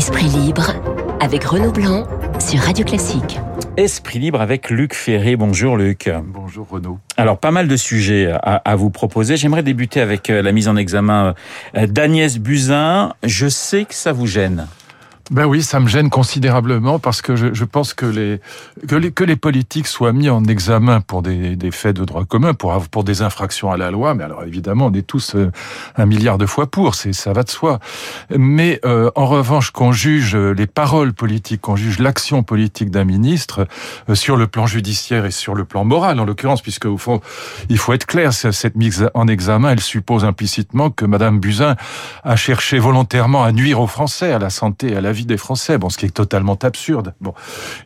Esprit libre avec Renaud Blanc sur Radio Classique. Esprit libre avec Luc Ferré. Bonjour Luc. Bonjour Renaud. Alors pas mal de sujets à, vous proposer. J'aimerais débuter avec euh, la mise en examen euh, d'Agnès Buzyn. Je sais que ça vous gêne. Ben oui, ça me gêne considérablement parce que je, je pense que les, que les, que les politiques soient mis en examen pour des, des faits de droit commun, pour pour des infractions à la loi. Mais alors évidemment, on est tous euh, un milliard de fois pour, c'est ça va de soi. Mais euh, en revanche, qu'on juge les paroles politiques, qu'on juge l'action politique d'un ministre euh, sur le plan judiciaire et sur le plan moral, en l'occurrence, puisque au fond, il faut être clair, cette mise en examen, elle suppose implicitement que Madame Buzyn a cherché volontairement à nuire aux Français, à la santé, à la vie des Français. Bon, ce qui est totalement absurde. Bon,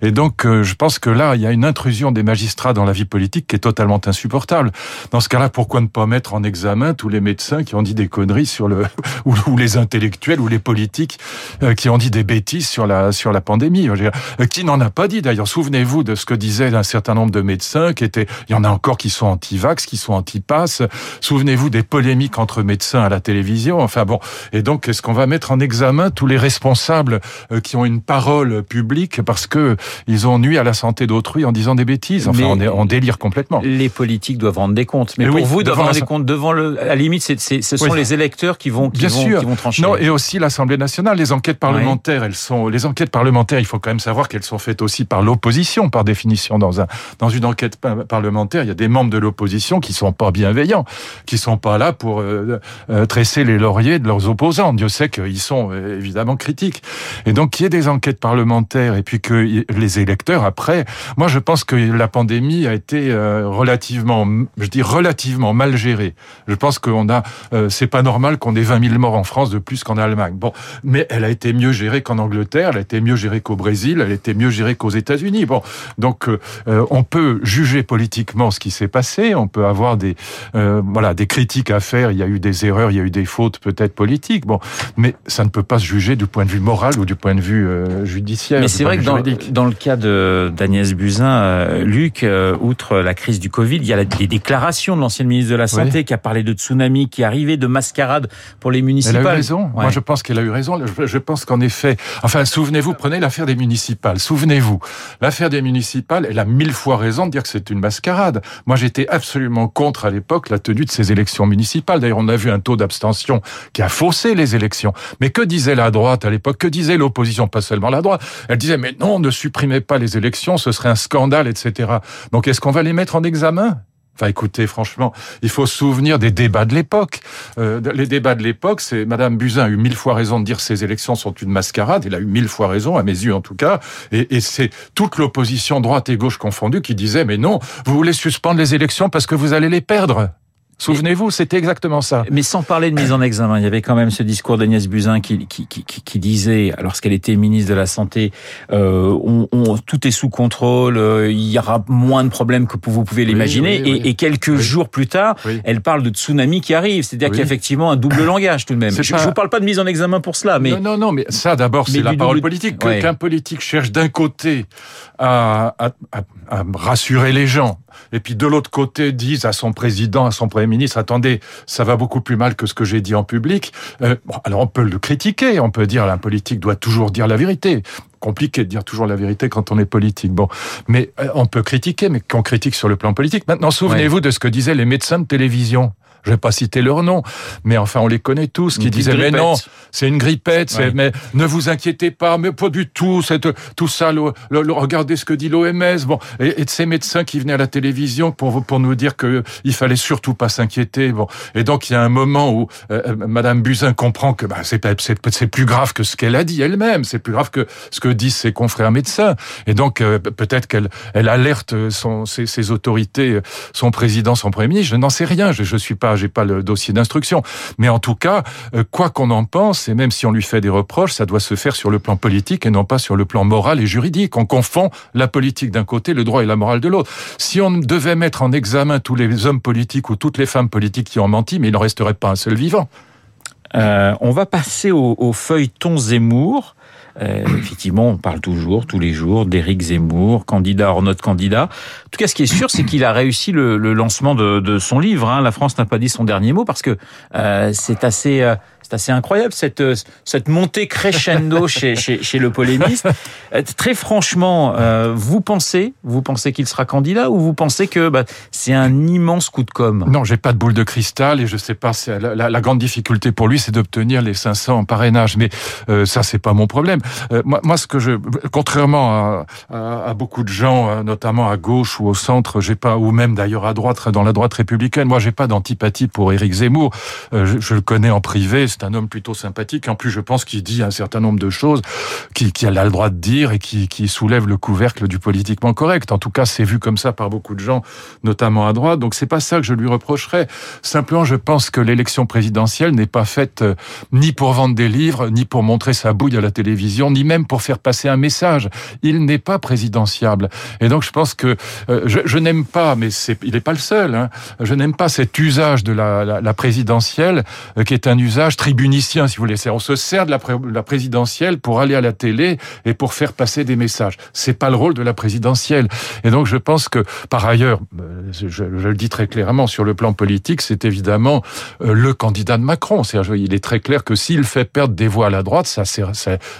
et donc euh, je pense que là, il y a une intrusion des magistrats dans la vie politique qui est totalement insupportable. Dans ce cas-là, pourquoi ne pas mettre en examen tous les médecins qui ont dit des conneries sur le ou, les intellectuels ou les politiques euh, qui ont dit des bêtises sur la sur la pandémie. Euh, qui n'en a pas dit d'ailleurs. Souvenez-vous de ce que disaient un certain nombre de médecins qui étaient. Il y en a encore qui sont anti-vax, qui sont anti-pass. Souvenez-vous des polémiques entre médecins à la télévision. Enfin bon. Et donc, est-ce qu'on va mettre en examen tous les responsables qui ont une parole publique parce que ils ont nuit à la santé d'autrui en disant des bêtises. Enfin, on, est, on délire complètement. Les politiques doivent rendre des comptes. Mais, pour vous, doivent rendre des comptes devant le. À la limite, c'est, ce sont les électeurs qui vont, qui Bien vont, sûr. qui vont trancher. Non, et aussi l'Assemblée nationale. Les enquêtes parlementaires, elles sont. Les enquêtes parlementaires, il faut quand même savoir qu'elles sont faites aussi par l'opposition, par définition. Dans un dans une enquête parlementaire, il y a des membres de l'opposition qui sont pas bienveillants, qui sont pas là pour euh, euh, tresser les lauriers de leurs opposants. Dieu sait qu'ils sont évidemment critiques. Et donc, qu'il y ait des enquêtes parlementaires et puis que les électeurs, après, moi, je pense que la pandémie a été euh, relativement, je dis relativement mal gérée. Je pense qu'on a, euh, c'est pas normal qu'on ait 20 000 morts en France de plus qu'en Allemagne. Bon, mais elle a été mieux gérée qu'en Angleterre, elle a été mieux gérée qu'au Brésil, elle a été mieux gérée qu'aux États-Unis. Bon, donc euh, on peut juger politiquement ce qui s'est passé, on peut avoir des, voilà, des critiques à faire. Il y a eu des erreurs, il y a eu des fautes peut-être politiques. Bon, mais ça ne peut pas se juger du point de vue moral ou du point de vue euh, judiciaire. Mais c'est vrai que dans, dans, le cas d'Agnès Buzyn, euh, Luc, euh, outre la crise du Covid, il y a les déclarations de l'ancienne ministre de la Santé qui a parlé de tsunami qui arrivait, de mascarade pour les municipales. Elle a eu raison. Moi, je pense qu'elle a eu raison. Je, pense qu'en effet, enfin, souvenez-vous, prenez l'affaire des municipales. Souvenez-vous, l'affaire des municipales, elle a mille fois raison de dire que c'est une mascarade. Moi, j'étais absolument contre à l'époque la tenue de ces élections municipales. D'ailleurs, on a vu un taux d'abstention qui a faussé les élections. Mais que disait la droite à l'époque? Que disait l'opposition Pas seulement la droite. Elle disait, mais non, ne supprimez pas les élections, ce serait un scandale, etc. Donc est-ce qu'on va les mettre en examen? Enfin, écoutez, franchement, il faut se souvenir des débats de l'époque. Euh, les débats de l'époque, c'est Madame Buzyn a eu mille fois raison de dire que ces élections sont une mascarade. Elle a eu mille fois raison, à mes yeux en tout cas. Et, et c'est toute l'opposition droite et gauche confondue qui disait mais non, vous voulez suspendre les élections parce que vous allez les perdre. Souvenez-vous, c'était exactement ça. Mais sans parler de mise en examen, il y avait quand même ce discours d'Agnès Buzyn qui, qui, qui, qui disait, lorsqu'elle était ministre de la Santé, euh, on, on, tout est sous contrôle, euh, il y aura moins de problèmes que vous pouvez l'imaginer. et, et, quelques jours plus tard, elle parle de tsunami qui arrive. C'est-à-dire qu'il y a effectivement un double langage tout de même. Je ne vous parle pas de mise en examen pour cela, mais... Non, non, non, mais ça d'abord, c'est la parole politique. Qu'un politique cherche d'un côté à, à, à, à rassurer les gens, et puis de l'autre côté disent à son président, à son premier ministre, attendez, ça va beaucoup plus mal que ce que j'ai dit en public. Euh, bon, alors on peut le critiquer, on peut dire la politique doit toujours dire la vérité compliqué de dire toujours la vérité quand on est politique. Bon, mais euh, on peut critiquer, mais qu'on critique sur le plan politique. Maintenant, souvenez-vous de ce que disaient les médecins de télévision je vais pas citer leur nom, mais enfin on les connaît tous, qui disaient mais non, c'est une grippette, mais ne vous inquiétez pas, mais pas du tout, cette, tout ça, le, regardez ce que dit l'OMS, bon, et, de ces médecins qui venaient à la télévision pour pour nous dire que il fallait surtout pas s'inquiéter, bon, et donc il y a un moment où euh, euh, Madame Buzyn comprend que bah, c'est c'est plus grave que ce qu'elle a dit elle-même, c'est plus grave que ce que disent ses confrères médecins, et donc euh, peut-être qu'elle elle alerte son ses, ses, autorités, son président, son premier ministre, je n'en sais rien, je, je suis pas j'ai pas le dossier d'instruction. Mais en tout cas, euh, quoi qu'on en pense, et même si on lui fait des reproches, ça doit se faire sur le plan politique et non pas sur le plan moral et juridique. On confond la politique d'un côté, le droit et la morale de l'autre. Si on devait mettre en examen tous les hommes politiques ou toutes les femmes politiques qui ont menti, mais il n'en resterait pas un seul vivant. Euh, on va passer au, au feuilleton Zemmour. Euh, effectivement, on parle toujours, tous les jours, d'Éric Zemmour, candidat hors notre candidat. En tout cas, ce qui est sûr, c'est qu'il a réussi le, le lancement de, de, son livre. Hein. La France n'a pas dit son dernier mot parce que euh, c'est assez, euh, C'est assez incroyable cette euh, cette montée crescendo chez, chez, chez le polémiste. Euh, très franchement, euh, vous pensez vous pensez qu'il sera candidat ou vous pensez que bah, c'est un immense coup de com? Non, j'ai pas de boule de cristal et je sais pas. La, la, la grande difficulté pour lui, c'est d'obtenir les 500 en parrainage. Mais euh, ça, c'est pas mon problème. Euh, moi, moi, ce que je, contrairement à, à, à, beaucoup de gens, notamment à gauche ou au centre, j'ai pas, ou même d'ailleurs à droite, dans la droite républicaine, moi, j'ai pas d'antipathie pour Éric Zemmour. Je, je, le connais en privé c'est un homme plutôt sympathique. En plus, je pense qu'il dit un certain nombre de choses qu'il qui a le droit de dire et qui, qui soulève le couvercle du politiquement correct. En tout cas, c'est vu comme ça par beaucoup de gens, notamment à droite. Donc, c'est pas ça que je lui reprocherais. Simplement, je pense que l'élection présidentielle n'est pas faite euh, ni pour vendre des livres, ni pour montrer sa bouille à la télévision, ni même pour faire passer un message. Il n'est pas présidentiable. Et donc, je pense que euh, je, n'aime pas, mais il n'est pas le seul. Hein, je n'aime pas cet usage de la, présidentielle euh, qui est un usage tribunicien, si vous voulez. On se sert de la, pré la, présidentielle pour aller à la télé et pour faire passer des messages. C'est pas le rôle de la présidentielle. Et donc, je pense que, par ailleurs, euh, je, je le dis très clairement, sur le plan politique, c'est évidemment euh, le candidat de Macron. il est très clair que s'il fait perdre des voix à la droite, ça, ça,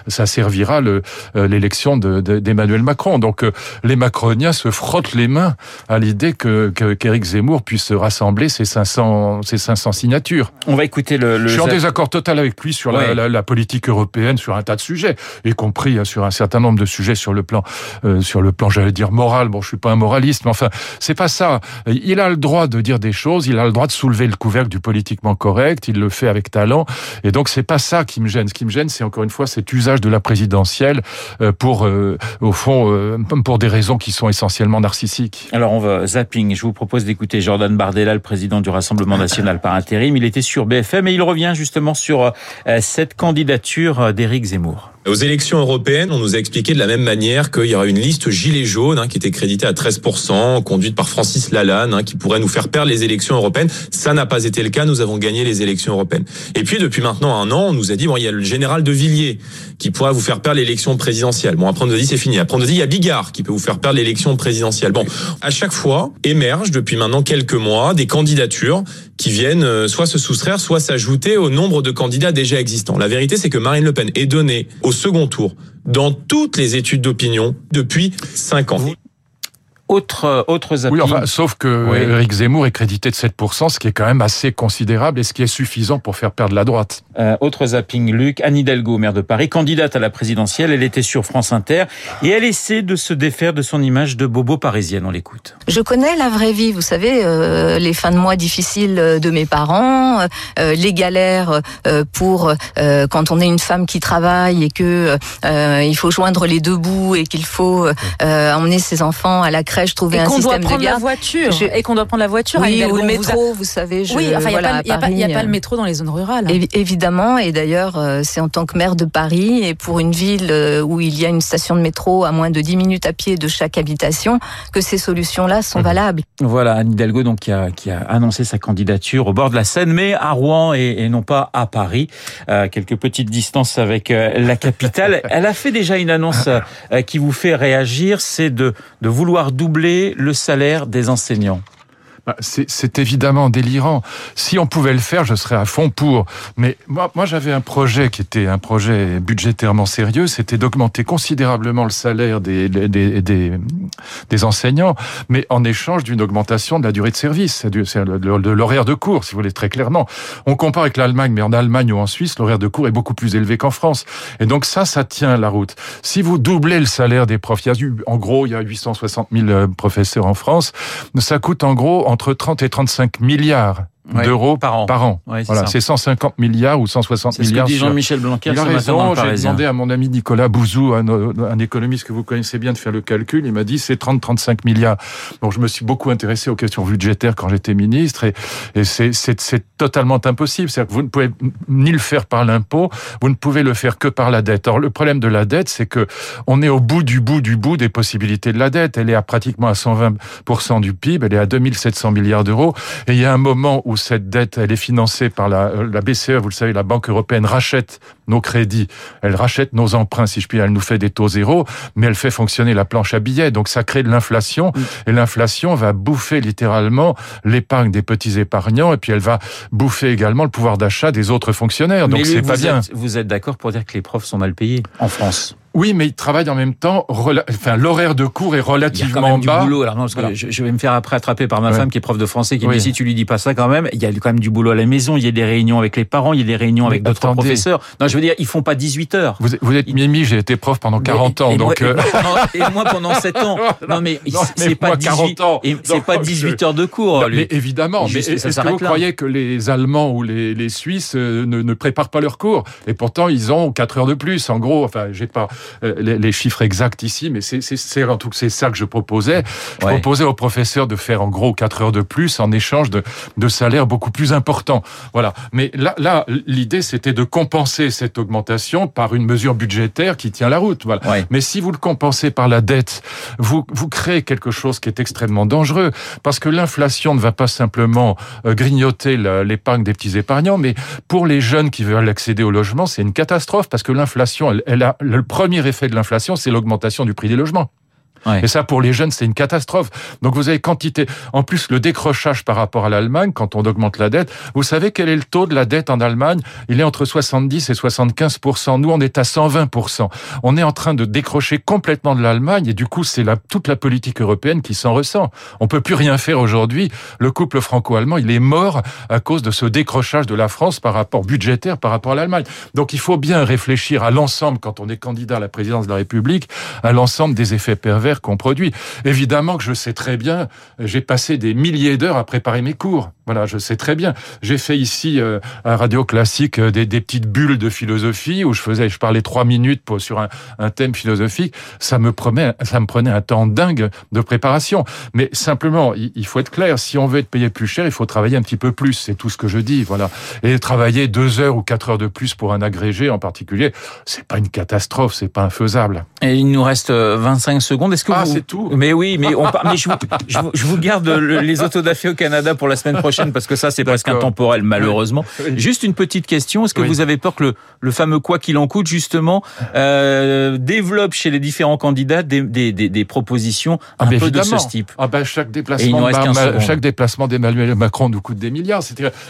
ça servira euh, l'élection d'Emmanuel de, Macron. Donc, les macroniens se frottent les mains à l'idée que qu'Éric Zemmour puisse rassembler ses 500, ses 500 signatures. On va écouter le, le je suis en désaccord total avec lui sur la, ouais. la, la, politique européenne, sur un tas de sujets, y compris hein, sur un certain nombre de sujets sur le plan, euh, sur le plan, j'allais dire moral. Bon, je suis pas un moraliste, mais enfin, c'est pas ça. Il a le droit de dire des choses, il a le droit de soulever le couvercle du politiquement correct, il le fait avec talent, et donc c'est pas ça qui me gêne. Ce qui me gêne, c'est encore une fois cet usage de la présidentielle euh, pour, euh, au fond, euh, pour des raisons qui sont essentiellement narcissiques. Alors on va zapping. Je vous propose d'écouter Jordan Bardella, le président du Rassemblement national par intérim. Il était sur BFM et il revient justement sur cette candidature d'Éric Zemmour. Aux élections européennes, on nous a expliqué de la même manière qu'il y aura une liste gilet jaune hein, qui était créditée à 13%, conduite par Francis Lalanne, hein, qui pourrait nous faire perdre les élections européennes. Ça n'a pas été le cas, nous avons gagné les élections européennes. Et puis depuis maintenant un an, on nous a dit, bon, il y a le général de Villiers qui pourra vous faire perdre l'élection présidentielle. Bon, après on nous a dit c'est fini. Après on nous a dit, il y a Bigard qui peut vous faire perdre l'élection présidentielle. Bon, à chaque fois, émergent depuis maintenant quelques mois des candidatures qui viennent soit se soustraire, soit s'ajouter au nombre de candidats déjà existants. La vérité, c'est que Marine Le Pen est donnée au second tour dans toutes les études d'opinion depuis cinq ans. Autre, autre Oui, enfin, sauf que oui. Eric Zemmour est crédité de 7%, ce qui est quand même assez considérable et ce qui est suffisant pour faire perdre la droite. Euh, autre zapping, Luc, Anne Hidalgo, maire de Paris, candidate à la présidentielle, elle était sur France Inter et elle essaie de se défaire de son image de bobo parisienne, on l'écoute. Je connais la vraie vie, vous savez, euh, les fins de mois difficiles de mes parents, euh, les galères pour euh, quand on est une femme qui travaille et que euh, il faut joindre les deux bouts et qu'il faut emmener ses enfants à la crèche, trouver et un système doit prendre de garde. La voiture, je... Et qu'on doit prendre la voiture. Oui, ou le métro, vous, a... vous, savez. Je, oui, enfin, il voilà, n'y a, a, a, pas le métro dans les zones rurales. Hein. Évidemment, et d'ailleurs, c'est en tant que maire de Paris et pour une ville où il y a une station de métro à moins de 10 minutes à pied de chaque habitation que ces solutions-là sont mmh. valables. Voilà, Anne Hidalgo donc, qui, a, qui a annoncé sa candidature au bord de la Seine, mais à Rouen et, et non pas à Paris. Euh, quelques petites distances avec euh, la capitale. Elle a fait déjà une annonce euh, qui vous fait réagir, c'est de, de vouloir doubler le salaire des enseignants. C'est évidemment délirant. Si on pouvait le faire, je serais à fond pour. Mais moi, moi j'avais un projet qui était un projet budgétairement sérieux, c'était d'augmenter considérablement le salaire des, des, des, des, enseignants, mais en échange d'une augmentation de la durée de service, de l'horaire de cours, si vous voulez, très clairement. On compare avec l'Allemagne, mais en Allemagne ou en Suisse, l'horaire de cours est beaucoup plus élevé qu'en France. Et donc ça, ça tient la route. Si vous doublez le salaire des profs, il y a eu, en gros, il y a 860 000 professeurs en France, ça coûte en gros entre 30 et 35 milliards ouais, d'euros par an. Par an. Ouais, voilà, c'est 150 milliards ou 160 milliards. C'est ce que dit Jean-Michel Blanquer. Il a raison. J'ai demandé à mon ami Nicolas Bouzou, un, un, économiste que vous connaissez bien, de faire le calcul. Il m'a dit c'est 30-35 milliards. Donc je me suis beaucoup intéressé aux questions budgétaires quand j'étais ministre et, et c'est totalement impossible. C'est-à-dire que vous ne pouvez ni le faire par l'impôt, vous ne pouvez le faire que par la dette. Or le problème de la dette, c'est que on est au bout du bout du bout des possibilités de la dette. Elle est à pratiquement à 120% du PIB. Elle est à 2700 milliards d'euros. Et il y a un moment où cette dette, elle est financée par la, la BCE, vous le savez, la Banque européenne rachète nos crédits, elle rachète nos emprunts, si je puis, elle nous fait des taux zéro, mais elle fait fonctionner la planche à billets, donc ça crée de l'inflation, et l'inflation va bouffer littéralement l'épargne des petits épargnants, et puis elle va bouffer également le pouvoir d'achat des autres fonctionnaires, donc c'est pas bien. vous êtes d'accord pour dire que les profs sont mal payés en France? Oui, mais ils travaillent en même temps. Enfin, l'horaire de cours est relativement il y a quand même bas. Du boulot. Alors non, parce que je, vais me faire après attraper par ma femme qui est prof de français, qui me dit si tu lui dis pas ça quand même, il y a quand même du boulot à la maison. Il y a des réunions avec les parents, il y a des réunions avec d'autres professeurs. Non, je veux dire, ils font pas 18 heures. Vous, vous êtes Mimi, j'ai été prof pendant 40 ans, donc. Euh, et moi, pendant 7 ans. Non, mais, c'est pas 18 ans. C'est pas 18 heures de cours. mais évidemment. Mais est-ce que vous croyez que les Allemands ou les, les Suisses euh, ne, ne, préparent pas leurs cours? Et pourtant, ils ont 4 heures de plus. En gros, enfin, j'ai pas euh, les, les chiffre exact ici, mais c'est en tout cas c'est ça que je proposais. Je proposais aux professeurs de faire en gros 4 heures de plus en échange de, de salaires beaucoup plus importants. Voilà. Mais là, là l'idée c'était de compenser cette augmentation par une mesure budgétaire qui tient la route. Voilà. Mais si vous le compensez par la dette, vous, vous créez quelque chose qui est extrêmement dangereux parce que l'inflation ne va pas simplement euh, grignoter l'épargne des petits épargnants, mais pour les jeunes qui veulent accéder au logement, c'est une catastrophe parce que l'inflation, elle, elle a le premier effet de l'inflation c'est l'augmentation du prix des logements. Et ça, pour les jeunes, c'est une catastrophe. Donc vous avez quantité. En plus, le décrochage par rapport à l'Allemagne, quand on augmente la dette, vous savez quel est le taux de la dette en Allemagne? Il est entre 70 et 75 Nous, on est à 120% On est en train de décrocher complètement de l'Allemagne et du coup, c'est la, toute la politique européenne qui s'en ressent. On peut plus rien faire aujourd'hui. Le couple franco-allemand, il est mort à cause de ce décrochage de la France par rapport budgétaire par rapport à l'Allemagne. Donc il faut bien réfléchir à l'ensemble quand on est candidat à la présidence de la République, à l'ensemble des effets pervers qu'on produit. Évidemment que je sais très bien, j'ai passé des milliers d'heures à préparer mes cours. Voilà, je sais très bien. J'ai fait ici euh, à Radio Classique euh, des, des, petites bulles de philosophie où je faisais, je parlais trois minutes pour, sur un, un, thème philosophique. Ça me promet, ça me prenait un temps dingue de préparation. Mais simplement, il, faut être clair. Si on veut être payé plus cher, il faut travailler un petit peu plus. C'est tout ce que je dis. Voilà. Et travailler deux heures ou quatre heures de plus pour un agrégé en particulier, c'est pas une catastrophe, c'est pas infaisable. Et il nous reste 25 euh, secondes. Est-ce que ah, c'est tout. Mais oui, mais, on... mais je, vous, je, vous, garde les autodafés au Canada pour la semaine prochaine parce que ça, c'est presque intemporel, malheureusement. Juste une petite question. Est-ce que vous avez peur que le, le fameux quoi qu'il en coûte, justement, euh, développe chez les différents candidats des, des, des, des propositions ah, un peu de ce type ah ben, chaque déplacement, chaque déplacement d'Emmanuel Macron nous coûte des milliards.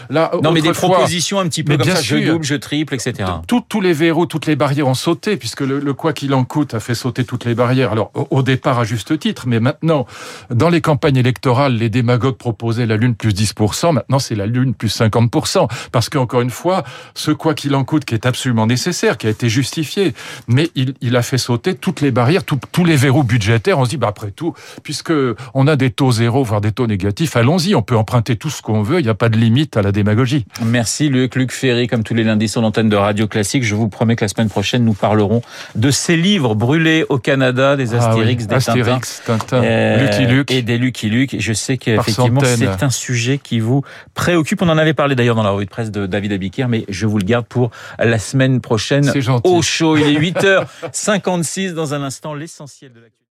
Là. Non, mais des propositions un petit peu comme ça, je double, je triple, etc. tous les verrous, toutes les barrières ont sauté puisque le, le quoi qu'il en coûte a fait sauter toutes les barrières. Alors au, départ à juste titre, mais maintenant dans les campagnes électorales, les démagogues proposaient la lune plus 10 Maintenant, c'est la Lune plus 50%. Parce qu'encore une fois, ce quoi qu'il en coûte, qui est absolument nécessaire, qui a été justifié, mais il, il a fait sauter toutes les barrières, tous les verrous budgétaires. On se dit, bah, après tout, puisque on a des taux zéro, voire des taux négatifs, allons-y, on peut emprunter tout ce qu'on veut, il n'y a pas de limite à la démagogie. Merci Luc, Luc Ferry, comme tous les lundis sur l'antenne de Radio Classique. Je vous promets que la semaine prochaine, nous parlerons de ces livres brûlés au Canada, des ah Astérix, des Astérix, Tintin, euh, Lucky Luke. Et des Lucky Luke. Je sais qu'effectivement, c'est un sujet qui vous préoccupe. On en avait parlé d'ailleurs dans la revue de presse de David Abiquière, mais je vous le garde pour la semaine prochaine. C'est gentil. Au show, il est 8h56 dans un instant, l'essentiel de l'actualité.